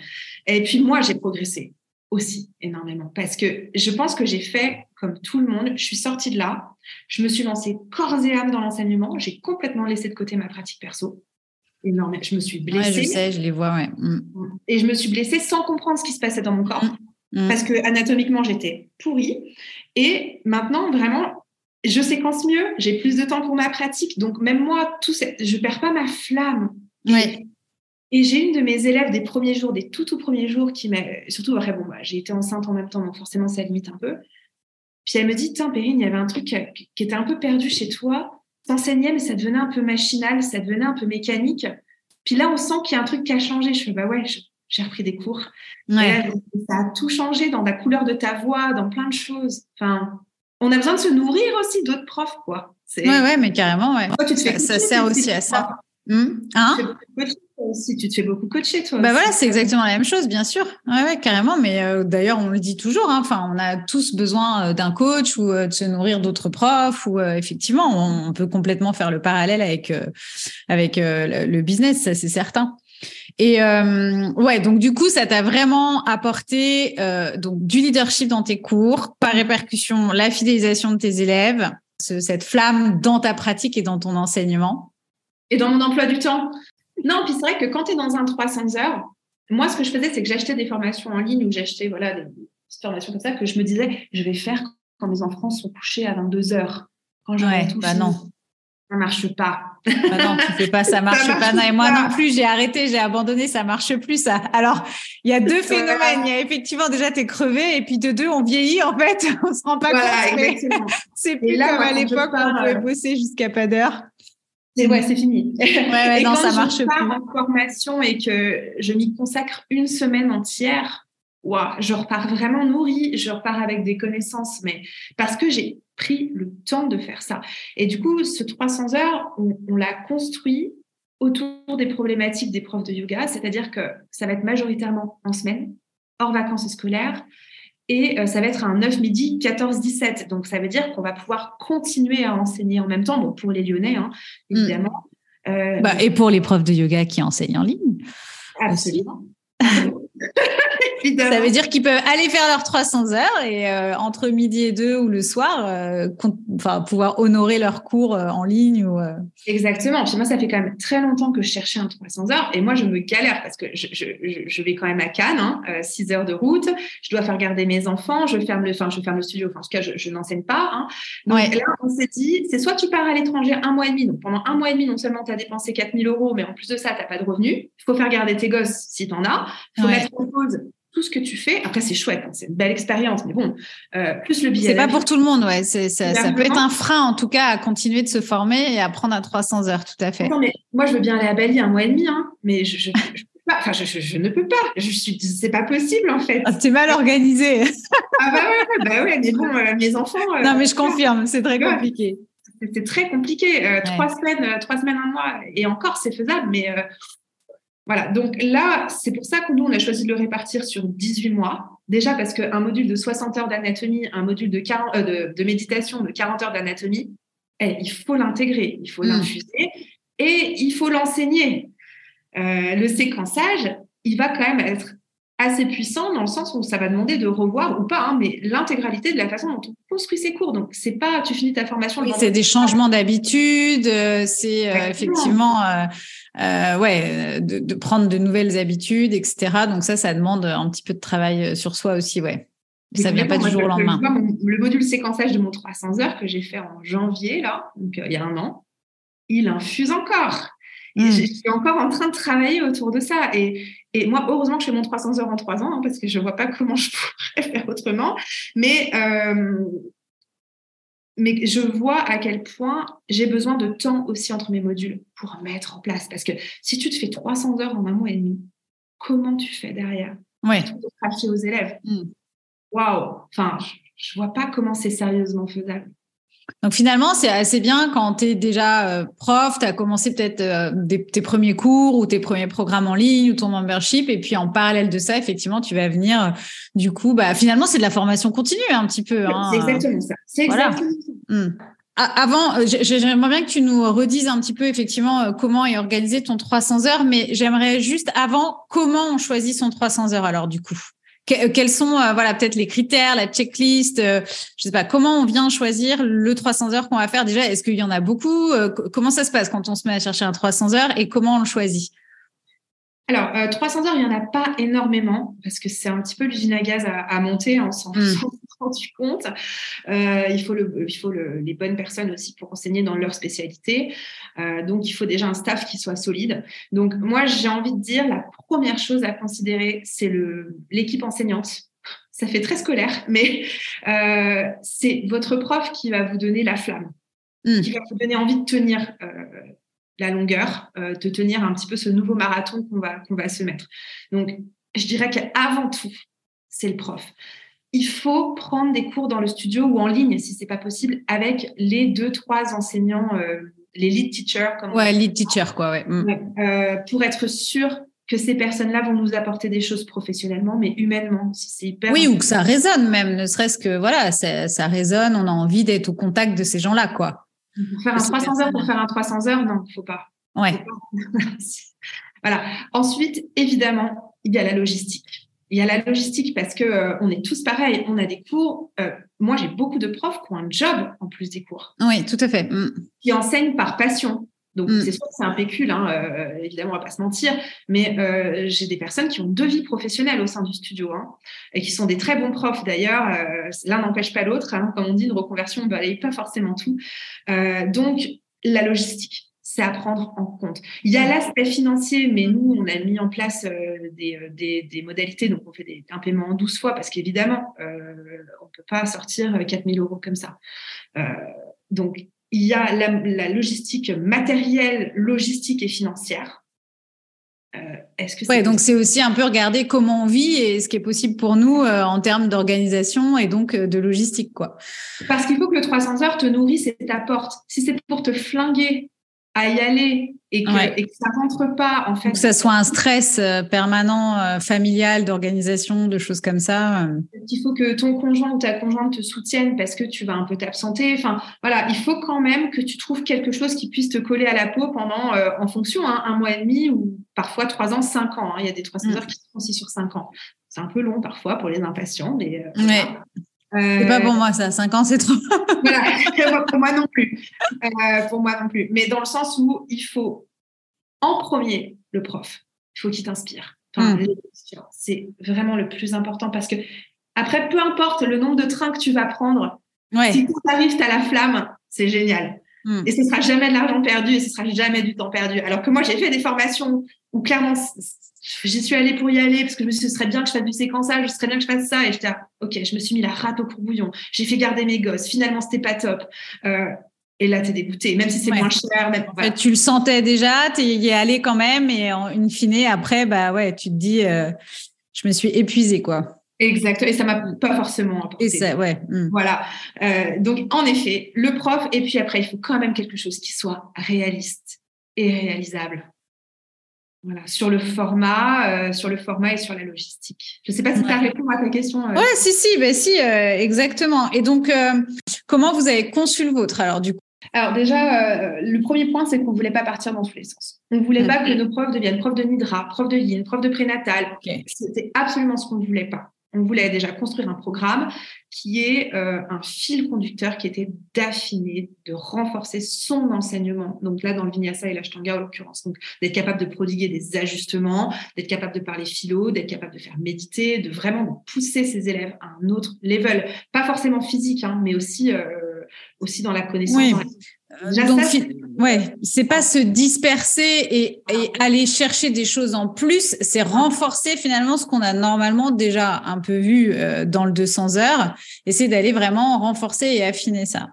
Et puis moi, j'ai progressé aussi énormément parce que je pense que j'ai fait comme tout le monde. Je suis sortie de là, je me suis lancée corps et âme dans l'enseignement. J'ai complètement laissé de côté ma pratique perso. Énormément. Je me suis blessée. Ouais, je sais, je les vois, ouais. Mm. Et je me suis blessée sans comprendre ce qui se passait dans mon corps. Mm. Mm. Parce que anatomiquement, j'étais pourrie. Et maintenant, vraiment, je séquence mieux, j'ai plus de temps pour ma pratique. Donc, même moi, tout je perds pas ma flamme. Ouais. Et j'ai une de mes élèves des premiers jours, des tout tout premiers jours, qui m'a, surtout après, bon, bah, j'ai été enceinte en même temps, donc forcément ça limite un peu. Puis elle me dit, tiens, Perrine, il y avait un truc qui était un peu perdu chez toi. T'enseignais, mais ça devenait un peu machinal, ça devenait un peu mécanique. Puis là, on sent qu'il y a un truc qui a changé. Je fais, bah ouais, j'ai repris des cours. ça a tout changé dans la couleur de ta voix, dans plein de choses. Enfin, on a besoin de se nourrir aussi d'autres profs, quoi. Ouais, ouais, mais carrément, ouais. ça, sert aussi à ça. Hum, hein? Si tu te fais beaucoup coacher, toi. Bah voilà, c'est exactement la même chose, bien sûr. Ouais, ouais carrément. Mais euh, d'ailleurs, on le dit toujours. Hein, enfin, on a tous besoin euh, d'un coach ou euh, de se nourrir d'autres profs. Ou effectivement, on, peut complètement faire le parallèle avec avec le business, ça c'est certain. Et ouais, donc du coup, ça t'a vraiment apporté donc du leadership dans tes cours, par répercussion, la fidélisation de tes élèves, cette flamme dans ta pratique et dans ton enseignement. Et dans mon emploi du temps? Non, puis c'est vrai que quand tu es dans un 300 heures, moi, ce que je faisais, c'est que j'achetais des formations en ligne ou j'achetais voilà, des formations comme ça que je me disais, je vais faire quand mes enfants sont couchés à 22 heures. Quand je ouais, bah non. Ça marche pas. Bah non, tu fais pas, ça marche, pas. Non, et moi non plus, j'ai arrêté, j'ai abandonné, ça marche plus, ça. Alors, il y a deux phénomènes. Il y a effectivement, déjà, tu es crevé, et puis de deux, on vieillit, en fait. On se rend pas compte. C'est plus comme à l'époque où on pouvait euh, bosser jusqu'à pas d'heure. C'est ouais, c'est fini. Ouais, non, ça marche je pars en formation et que je m'y consacre une semaine entière, je repars vraiment nourrie, je repars avec des connaissances, mais parce que j'ai pris le temps de faire ça. Et du coup, ce 300 heures, on, l'a construit autour des problématiques des profs de yoga, c'est-à-dire que ça va être majoritairement en semaine, hors vacances scolaires, et euh, ça va être un 9 midi 14-17. Donc ça veut dire qu'on va pouvoir continuer à enseigner en même temps, bon, pour les Lyonnais, hein, hmm. évidemment. Euh, bah, et pour les profs de yoga qui enseignent en ligne. Absolument. Ça veut dire qu'ils peuvent aller faire leurs 300 heures et euh, entre midi et deux ou le soir, euh, enfin pouvoir honorer leurs cours euh, en ligne ou. Exactement. Chez moi, ça fait quand même très longtemps que je cherchais un 300 heures et moi, je me galère parce que je, je, je vais quand même à Cannes, hein, 6 heures de route. Je dois faire garder mes enfants. Je ferme le, enfin, je ferme le studio. Enfin, en tout cas, je, n'enseigne pas. Hein. Donc là, on s'est dit, c'est soit tu pars à l'étranger un mois et demi. Donc pendant un mois et demi, non seulement tu as dépensé 4000 euros, mais en plus de ça, tu n'as pas de revenus. Il faut faire garder tes gosses si tu en as. Il faut mettre en pause tout ce que tu fais. Après, c'est chouette, hein, c'est une belle expérience, mais bon, euh, plus le billet. C'est pas pour tout le monde, ouais. ça, ça peut être un frein, en tout cas, à continuer de se former et à prendre à 300 heures, tout à fait. Non, mais moi, je veux bien aller à Bali un mois et demi, hein, mais je, je, Enfin, je, ne peux pas. Je suis, c'est pas possible en fait. Ah, es mal organisé. ah bah ouais, bah ouais, mais bon, euh, mes enfants. Euh, non, mais je confirme, c'est très compliqué. C'est très compliqué. Trois semaines, trois semaines, un mois, et encore, c'est faisable, mais voilà, donc là, c'est pour ça que nous, on a choisi de le répartir sur 18 mois. Déjà parce qu'un module de 60 heures d'anatomie, un module de, 40, euh, de, méditation de 40 heures d'anatomie, eh, il faut l'intégrer, il faut mm. l'infuser et il faut l'enseigner. Euh, le séquençage, il va quand même être assez puissant dans le sens où ça va demander de revoir ou pas, hein, mais l'intégralité de la façon dont on construit ses cours. Donc, c'est pas tu finis ta formation. Oui, c'est des changements d'habitude, euh, c'est euh, effectivement euh, ouais, de, prendre de nouvelles habitudes, etc. Donc ça, ça demande un petit peu de travail sur soi aussi, ouais. Ça vient pas du jour au lendemain. le module séquençage de mon 300 heures que j'ai fait en janvier, là, donc il y a un an, il infuse encore. Hmm. je suis encore en train de travailler autour de ça. Et, et moi, heureusement que je fais mon 300 heures en trois ans, hein, parce que je ne vois pas comment je pourrais faire autrement. Mais, euh, mais je vois à quel point j'ai besoin de temps aussi entre mes modules pour mettre en place. Parce que si tu te fais 300 heures en un mois et demi, comment tu fais derrière ouais. Pour aux élèves? Hmm. Waouh Enfin, je ne vois pas comment c'est sérieusement faisable. Donc finalement, c'est assez bien quand tu es déjà euh, prof, tu as commencé peut-être euh, tes premiers cours ou tes premiers programmes en ligne ou ton membership, et puis en parallèle de ça, effectivement, tu vas venir, euh, du coup, bah, finalement, c'est de la formation continue un petit peu. Hein. C'est exactement ça. C'est exactement hmm. Avant, j'aimerais bien que tu nous redises un petit peu effectivement comment est organisé ton 300 heures, mais j'aimerais juste avant comment on choisit son 300 heures alors du coup? Euh, quels sont euh, voilà peut-être les critères, la checklist, euh, je sais pas comment on vient choisir le 300 heures qu'on va faire? Déjà. Est-ce qu'il y en a beaucoup? Comment ça se passe quand on se met à chercher un 300 heures et comment on le choisit? Alors, 300 heures, il n'y en a pas énormément parce que c'est un petit peu l'usine à gaz à, monter, en s'en mmh. rendu compte. Euh, il faut, le, il faut le, les bonnes personnes aussi pour enseigner dans leur spécialité. Euh, donc, il faut déjà un staff qui soit solide. Donc, moi, j'ai envie de dire, la première chose à considérer, c'est l'équipe enseignante. Ça fait très scolaire, mais euh, c'est votre prof qui va vous donner la flamme, mmh. qui va vous donner envie de tenir la longueur, euh, de tenir un petit peu ce nouveau marathon qu'on va, qu'on va se mettre. Donc, je dirais qu'avant tout, c'est le prof. Il faut prendre des cours dans le studio ou en ligne, si c'est pas possible, avec les deux, trois enseignants, euh, les lead teachers. Comme ouais, lead teacher, quoi, ouais. Mm. Euh, pour être sûr que ces personnes-là vont nous apporter des choses professionnellement, mais humainement. c'est hyper oui, ou que ça résonne même, ne serait-ce que voilà, ça, ça résonne, on a envie d'être au contact de ces gens-là, quoi. Pour faire un 300 heures pour faire un 300 heures, non, il ne faut pas. Ouais. voilà. Ensuite, évidemment, il y a la logistique. Il y a la logistique parce que euh, on est tous pareils. On a des cours. Euh, moi, j'ai beaucoup de profs qui ont un job en plus des cours. Oui, tout à fait. Mm. Qui enseignent par passion. Donc, mm. c'est sûr que c'est un pécule, hein, euh, évidemment, on va pas se mentir, mais euh, j'ai des personnes qui ont deux vies professionnelles au sein du studio hein, et qui sont des très bons profs d'ailleurs. Euh, l'un n'empêche pas l'autre. Hein, comme on dit, une reconversion ne balaye pas forcément tout. donc, la logistique, c'est à prendre en compte. Il y a l'aspect financier, mais nous, on a mis en place des, des, des, modalités. Donc, on fait des, un paiement en 12 fois parce qu'évidemment, on ne peut pas sortir 4000 euros comme ça. donc, il y a la, logistique matérielle, logistique et financière. Euh, est-ce que ouais, donc c'est aussi un peu regarder comment on vit et ce qui est possible pour nous euh, en termes d'organisation et donc euh, de logistique, quoi. Parce qu'il faut que le 300 heures te nourrisse et t'apporte. Si c'est pour te flinguer à y aller et que, ça rentre pas en fait. que ça soit un stress euh, permanent, euh, familial, d'organisation, de choses comme ça. Euh. Il faut que ton conjoint ou ta conjointe te soutienne parce que tu vas un peu t'absenter. Enfin, voilà, il faut quand même que tu trouves quelque chose qui puisse te coller à la peau pendant, en fonction, hein, un mois et demi ou parfois trois ans, cinq ans. Hein. Il y a des 300 mm. heures qui sont aussi sur cinq ans. C'est un peu long parfois pour les impatients, mais c'est pas pour moi ça, 5 ans c'est trop. voilà, pour moi non plus. Euh, pour moi non plus. Mais dans le sens où il faut en premier le prof. Il faut qu'il t'inspire. Hmm. C'est vraiment le plus important parce que après, peu importe le nombre de trains que tu vas prendre, si tu arrives, tu as la flamme, c'est génial. Hmm. Et ce sera jamais de l'argent perdu et ce sera jamais du temps perdu. Alors que moi, j'ai fait des formations où clairement j'y suis allée pour y aller parce que je me suis dit, ce serait bien que je fasse du séquençage, ce serait bien que je fasse ça. Et j'étais, ok, je me suis mis la rate au courbouillon. J'ai fait garder mes gosses. Finalement, c'était pas top. Euh, et là, tu es dégoûté, même si c'est moins cher. tu le sentais déjà, tu y es allé quand même. Et en une fine, après, bah ouais, tu te dis, euh, je me suis épuisée, quoi. Exact. Et ça m'a pas forcément apporté. Et ça, ouais. Hmm. Voilà. Euh, donc, en effet, le prof. Et puis après, il faut quand même quelque chose qui soit réaliste et réalisable. Voilà, sur le format, euh, sur le format et sur la logistique. Je ne sais pas si tu as répondu à ta question. Euh. Oui, si, si, ben, si, euh, exactement. Et donc, comment vous avez conçu le vôtre alors du coup? Alors déjà, le premier point, c'est qu'on ne voulait pas partir dans tous les sens. On ne voulait pas que nos profs deviennent profs de Nidra, profs de Yin, profs de prénatal. C'était absolument ce qu'on ne voulait pas on voulait déjà construire un programme qui est euh, un fil conducteur qui était d'affiner, de renforcer son enseignement. Donc là, dans le vinyasa et l'ashtanga en l'occurrence, donc d'être capable de prodiguer des ajustements, d'être capable de parler philo, d'être capable de faire méditer, de vraiment pousser ses élèves à un autre level, pas forcément physique, hein, mais aussi euh, aussi dans la connaissance. Euh, donc, ouais, c'est pas se disperser et, aller chercher des choses en plus, c'est renforcer finalement ce qu'on a normalement déjà un peu vu euh, dans le 200 heures, et c'est d'aller vraiment renforcer et affiner ça.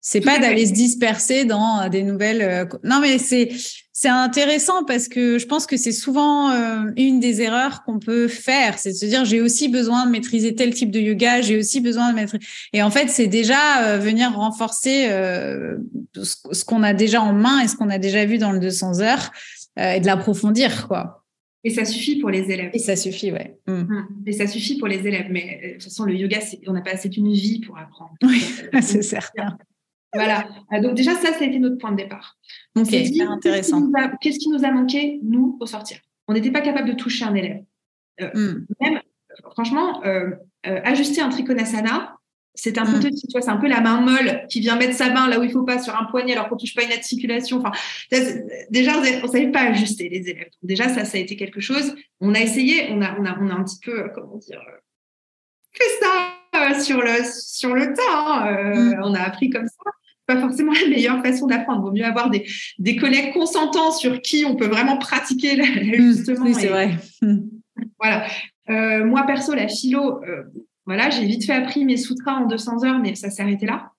C'est pas d'aller se disperser dans des nouvelles. Euh, non, mais c'est c'est intéressant parce que je pense que c'est souvent euh, une des erreurs qu'on peut faire, c'est de se dire j'ai aussi besoin de maîtriser tel type de yoga, j'ai aussi besoin de mettre. Et en fait, c'est déjà euh, venir renforcer ce, qu'on a déjà en main et ce qu'on a déjà vu dans le 200 heures et de l'approfondir, quoi. Et ça suffit pour les élèves. Et ça suffit, ouais. Mm. Mm. Et ça suffit pour les élèves. Mais de toute façon, le yoga, on n'a pas assez d'une vie pour apprendre. Oui, c'est certain. Voilà. Euh, donc déjà, ça, ça a été notre point de départ. On s'est dit, intéressant. Qu'est-ce qui, nous a manqué, nous, au sortir? On n'était pas capable de toucher un élève. Euh, hmm. Même, franchement, euh, ajuster un trikonasana, c'est un peu, hmm. tu vois, c'est un peu la main molle qui vient mettre sa main là où il faut pas sur un poignet alors qu'on touche pas une articulation. Enfin, déjà, on savait pas ajuster les élèves. Donc déjà, ça, ça a été quelque chose. On a essayé, on a, on a, on a un petit peu, comment dire, fait ça sur le sur le temps. Hein, hmm. On a appris comme ça pas forcément la meilleure façon d'apprendre. Il vaut mieux avoir des, des, collègues consentants sur qui on peut vraiment pratiquer l'ajustement. Oui, c'est vrai. Voilà. Euh, moi, perso, la philo, euh, voilà, j'ai vite fait appris mes sutras en 200 heures, mais ça s'est arrêté là.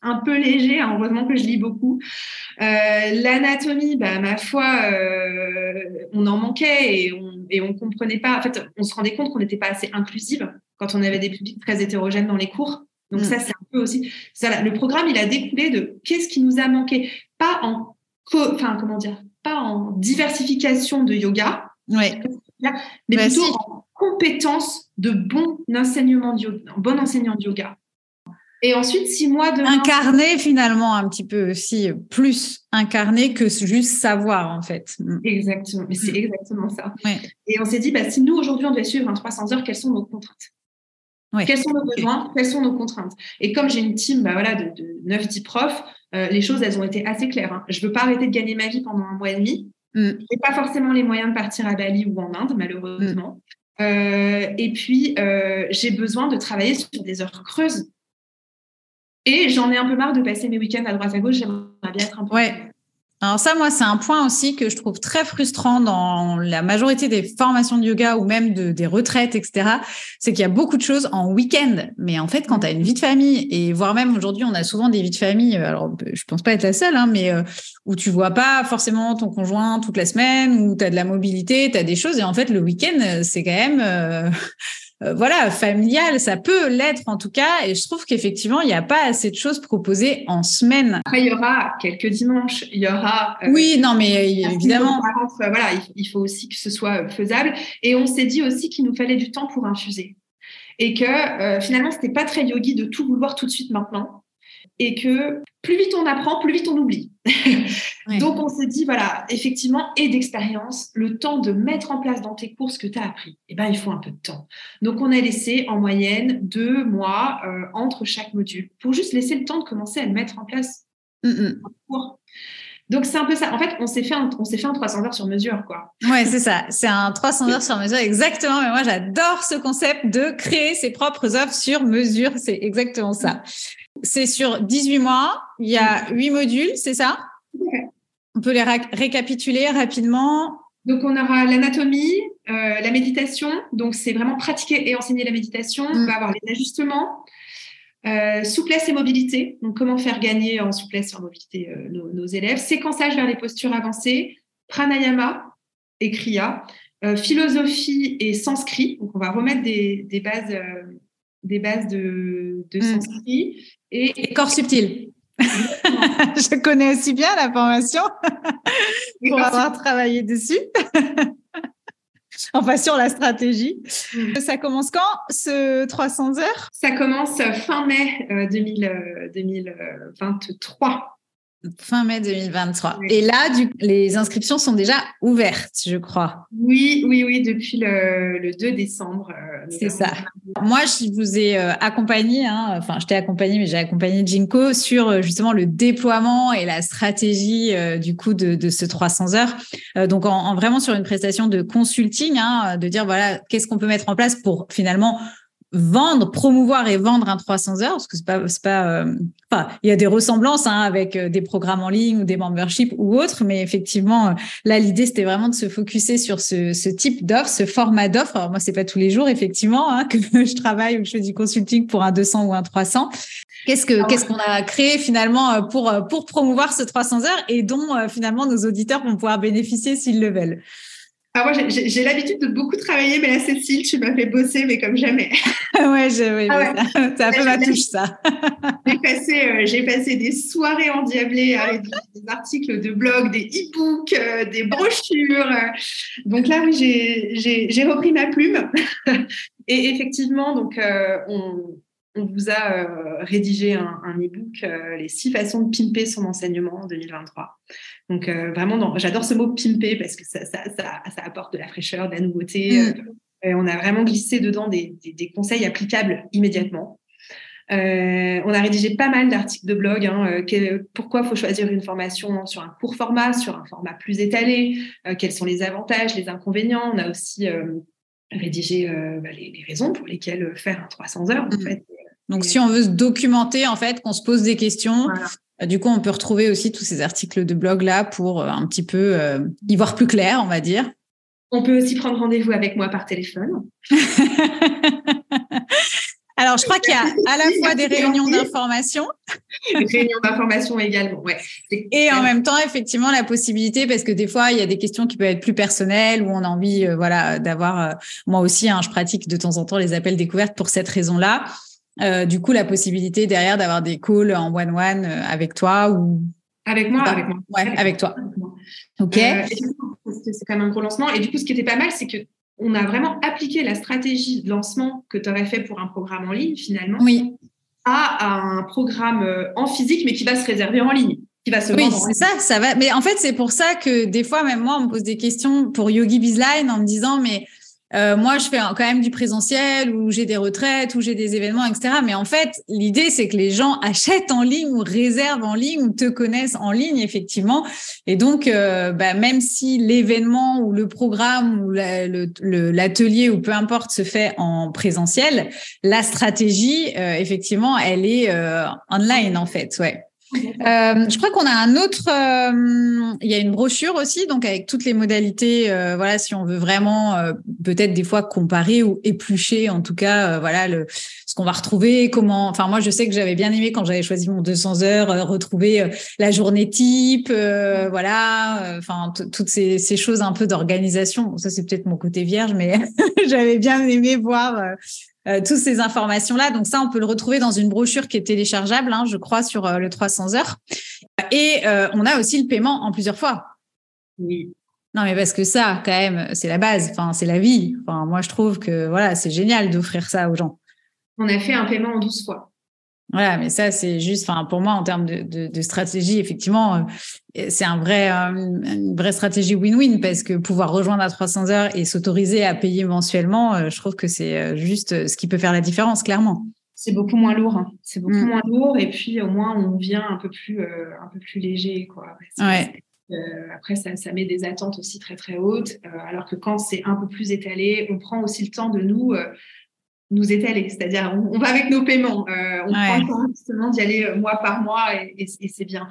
Un peu léger, hein, heureusement que je lis beaucoup. Euh, l'anatomie, bah, ma foi, on en manquait et on et on comprenait pas. En fait, on se rendait compte qu'on n'était pas assez inclusive quand on avait des publics très hétérogènes dans les cours. Donc mm. ça, c'est un peu aussi. Ça, le programme, il a découlé de qu'est-ce qui nous a manqué, pas en, enfin comment dire, pas en diversification de yoga, mais plutôt en compétence de bon enseignement de yoga, bon enseignant de yoga. Et ensuite, six mois de incarner finalement un petit peu aussi plus incarner que juste savoir en fait. Mm. Exactement, mais c'est mm. exactement ça. Et on s'est dit, bah, si nous aujourd'hui on doit suivre un 300 heures, quelles sont nos contraintes? Quels sont nos besoins? Quelles sont nos contraintes? Et comme j'ai une team bah, voilà, de, de 9-10 profs, euh, les choses, elles ont été assez claires. Hein. Je ne veux pas arrêter de gagner ma vie pendant un mois et demi. Mm. Je n'ai pas forcément les moyens de partir à Bali ou en Inde, malheureusement. Mm. Euh, et puis, euh, j'ai besoin de travailler sur des heures creuses. Et j'en ai un peu marre de passer mes week-ends à droite à gauche. J'aimerais bien être un peu. Ouais. Alors ça, moi, c'est un point aussi que je trouve très frustrant dans la majorité des formations de yoga ou même de, des retraites, etc. C'est qu'il y a beaucoup de choses en week-end. Mais en fait, quand tu as une vie de famille, et voire même aujourd'hui, on a souvent des vies de famille, euh, alors je pense pas être la seule, hein, mais euh, où tu vois pas forcément ton conjoint toute la semaine, où tu as de la mobilité, tu as des choses. Et en fait, le week-end, c'est quand même... Euh, euh, voilà, familial, ça peut l'être en tout cas. Et je trouve qu'effectivement, il n'y a pas assez de choses proposées en semaine. Après, il y aura quelques dimanches, il y aura. Euh, oui, non, mais évidemment. voilà, il, faut aussi que ce soit faisable. Et on s'est dit aussi qu'il nous fallait du temps pour infuser. Et que euh, finalement, c'était pas très yogi de tout vouloir tout de suite maintenant et que plus vite on apprend, plus vite on oublie. Donc on s'est dit, voilà, effectivement, et d'expérience, le temps de mettre en place dans tes cours ce que tu as appris, eh ben, il faut un peu de temps. Donc on a laissé en moyenne deux mois euh, entre chaque module pour juste laisser le temps de commencer à le mettre en place. Donc c'est un peu ça. En fait, on s'est fait un, on s'est fait un 300 heures sur mesure, quoi. Ouais, c'est ça. C'est un 300 heures sur mesure, exactement. Mais moi, j'adore ce concept de créer ses propres offres sur mesure. C'est exactement ça. C'est sur 18 mois. Il y a 8 modules, c'est ça? On peut les récapituler rapidement. Donc, on aura l'anatomie, euh, la méditation. Donc, c'est vraiment pratiquer et enseigner la méditation. On mm. va avoir les ajustements, euh, souplesse et mobilité. Donc, comment faire gagner en souplesse et en mobilité euh, nos, élèves? Séquençage vers les postures avancées. Pranayama et Kriya. philosophie et sanskrit. Donc, on va remettre des, bases, des bases de, de mm. sanskrit. Et, corps subtil. je connais aussi bien la formation pour avoir travaillé dessus. enfin, sur la stratégie. Mm. Ça commence quand, ce 300 heures? Ça commence fin mai 2023. Fin mai 2023. Et là, du, les inscriptions sont déjà ouvertes, je crois. Oui, oui, oui, depuis le, 2 décembre. Euh, c'est ça. Moi, je vous ai euh, accompagné, hein, enfin, je t'ai accompagné, mais j'ai accompagné Jinko sur euh, justement le déploiement et la stratégie du coup de, de, ce 300 heures. donc, en, vraiment sur une prestation de consulting, hein, de dire voilà, qu'est-ce qu'on peut mettre en place pour finalement vendre, promouvoir et vendre un 300 heures, parce que c'est pas, c'est pas, euh, il y a des ressemblances hein, avec euh, des programmes en ligne ou des memberships ou autres, mais effectivement, euh, là, l'idée c'était vraiment de se focuser sur ce, ce type d'offre, ce format d'offre. Alors moi, c'est pas tous les jours effectivement hein, que je travaille ou que je fais du consulting pour un 200 ou un 300. Qu'est-ce que, qu'est-ce qu'on a créé finalement pour pour promouvoir ce 300 heures et dont finalement nos auditeurs vont pouvoir bénéficier s'ils le veulent? Ah, moi, j'ai l'habitude de beaucoup travailler, mais là, Cécile, tu m'as fait bosser, mais comme jamais. ouais, oui, ah c'est un peu ma touche, ça. j'ai passé, euh, passé des soirées endiablées avec des, articles de blog, des e-books, euh, des brochures. Donc là, oui, j'ai repris ma plume. Et effectivement, donc, euh, on, on vous a rédigé un, un e-book, Les six façons de pimper son enseignement en 2023. Donc euh, vraiment, j'adore ce mot pimper parce que ça, ça, ça, ça, apporte de la fraîcheur, de la nouveauté. Mm. Euh, on a vraiment glissé dedans des, des, des conseils applicables immédiatement. Euh, on a rédigé pas mal d'articles de blog. Hein, pourquoi faut choisir une formation sur un court format, sur un format plus étalé Quels sont les avantages, les inconvénients On a aussi rédigé bah, les, les, raisons pour lesquelles faire un 300 heures. En mm. fait. Donc, si on veut se documenter, en fait, qu'on se pose des questions, du coup, on peut retrouver aussi tous ces articles de blog là pour euh, un petit peu euh, y voir plus clair, on va dire. On peut aussi prendre rendez-vous avec moi par téléphone. Alors, je crois qu'il y a à la fois des réunions d'information. Des réunions d'information également, ouais. Et en même temps, effectivement, la possibilité, parce que des fois, il y a des questions qui peuvent être plus personnelles, où on a envie, voilà, d'avoir. moi aussi, hein, je pratique de temps en temps les appels découvertes pour cette raison-là. Euh, du coup, la possibilité derrière d'avoir des calls en one-one euh, avec toi ou avec moi, avec moi. Ouais, avec toi. Ok. Euh, c'est quand même un gros lancement. Et du coup, ce qui était pas mal, c'est que on a vraiment appliqué la stratégie de lancement que tu aurais fait pour un programme en ligne, finalement, oui. à un programme en physique, mais qui va se réserver en ligne. Qui va se oui, c'est ça, ça va. Mais en fait, c'est pour ça que des fois, même moi, on me pose des questions pour Yogi Bizline en me disant, mais euh, moi, je fais quand même du présentiel où j'ai des retraites, où j'ai des événements, etc. Mais en fait, l'idée, c'est que les gens achètent en ligne ou réservent en ligne ou te connaissent en ligne, effectivement. Et donc, euh, bah, même si l'événement ou le programme ou l'atelier ou peu importe se fait en présentiel, la stratégie, euh, effectivement, elle est online, en fait. Ouais. Euh, je crois qu'on a un autre. Euh, il y a une brochure aussi, donc avec toutes les modalités. Euh, voilà, si on veut vraiment peut-être des fois comparer ou éplucher, en tout cas, voilà le ce qu'on va retrouver. Comment. Enfin, moi, je sais que j'avais bien aimé quand j'avais choisi mon 200 heures, retrouver la journée type, voilà. Enfin, toutes ces, ces, choses un peu d'organisation. Ça, c'est peut-être mon côté vierge, mais j'avais bien aimé voir euh, toutes ces informations-là. Donc ça, on peut le retrouver dans une brochure qui est téléchargeable, hein, je crois, sur euh, le 300 heures. Et euh, on a aussi le paiement en plusieurs fois. Oui. Non, mais parce que ça, quand même, c'est la base. Enfin, c'est la vie. Enfin, moi, je trouve que voilà, c'est génial d'offrir ça aux gens. On a fait un paiement en 12 fois. Voilà, mais ça, c'est juste, enfin, pour moi, en termes de, de, stratégie, effectivement, euh, c'est un vrai, euh, une vraie stratégie win-win parce que pouvoir rejoindre à 300 heures et s'autoriser à payer mensuellement, euh, je trouve que c'est juste ce qui peut faire la différence, clairement. C'est beaucoup moins lourd, hein. c'est beaucoup mm. moins lourd, et puis au moins on vient un peu plus, un peu plus léger, quoi. Ouais. après, ça, ça, met des attentes aussi très très hautes, alors que quand c'est un peu plus étalé, on prend aussi le temps de nous nous étaler, c'est-à-dire on, va avec nos paiements, euh, on prend le temps justement d'y aller euh, mois par mois et, c'est bien.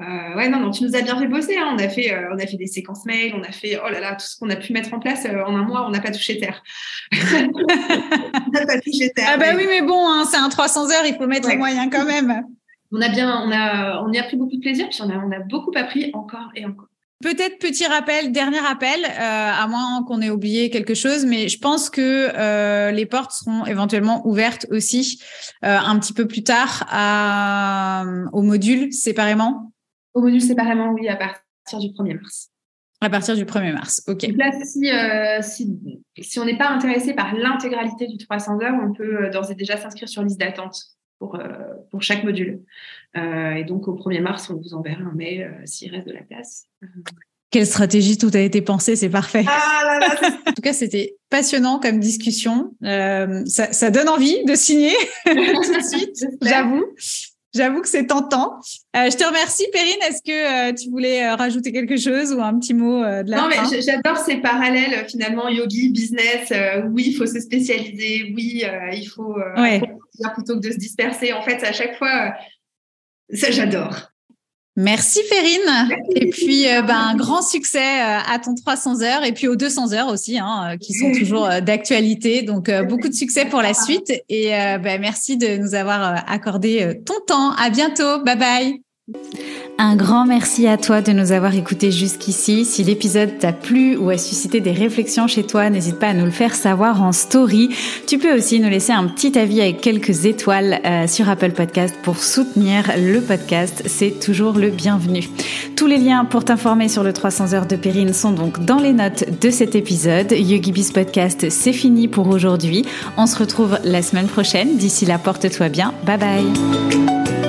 Euh, ouais, non, non, tu nous as bien fait bosser. Hein. On a fait, euh, on a fait des séquences mail, on a fait, oh là là, tout ce qu'on a pu mettre en place en un mois, on n'a pas touché terre. on n'a pas touché terre. Ah bah oui, mais bon, hein, c'est un 300 heures, il faut mettre les moyens quand même. On a bien, on a, on y a pris beaucoup de plaisir, puis on a, on a beaucoup appris encore et encore. Peut-être petit rappel, dernier rappel, euh, à moins qu'on ait oublié quelque chose, mais je pense que euh, les portes seront éventuellement ouvertes aussi euh, un petit peu plus tard à, au module séparément. Au module séparément, oui, à partir du 1er mars. À partir du 1er mars, ok. là, si, si, si, on n'est pas intéressé par l'intégralité du 300 heures, on peut d'ores et déjà s'inscrire sur liste d'attente pour, pour chaque module. Euh, et donc, au 1er mars, on vous enverra un mail euh, s'il reste de la place. Quelle stratégie, tout a été pensé, c'est parfait. Ah en tout cas, c'était passionnant comme discussion. Euh, ça, ça, donne envie de signer tout de suite, j'avoue. J'avoue que c'est tentant. Euh, je te remercie, Perrine. Est-ce que euh, tu voulais rajouter quelque chose ou un petit mot de la Non, mais j'adore ces parallèles finalement yogi, business. oui, il faut se spécialiser. Oui, il faut ouais. plutôt que de se disperser. En fait, à chaque fois, ça, j'adore. Merci Ferine. Et puis, euh, ben, un grand succès euh, à ton 300 heures et puis aux 200 heures aussi, hein, euh, qui sont toujours d'actualité. Donc, beaucoup de succès pour la suite. Et ben, merci de nous avoir accordé ton temps. À bientôt. Bye bye. Un grand merci à toi de nous avoir écoutés jusqu'ici. Si l'épisode t'a plu ou a suscité des réflexions chez toi, n'hésite pas à nous le faire savoir en story. Tu peux aussi nous laisser un petit avis avec quelques étoiles euh, sur Apple Podcast pour soutenir le podcast. C'est toujours le bienvenu. Tous les liens pour t'informer sur le 300 heures de Périne sont donc dans les notes de cet épisode. YogiBiz Podcast, c'est fini pour aujourd'hui. On se retrouve la semaine prochaine. D'ici là, porte-toi bien. Bye bye.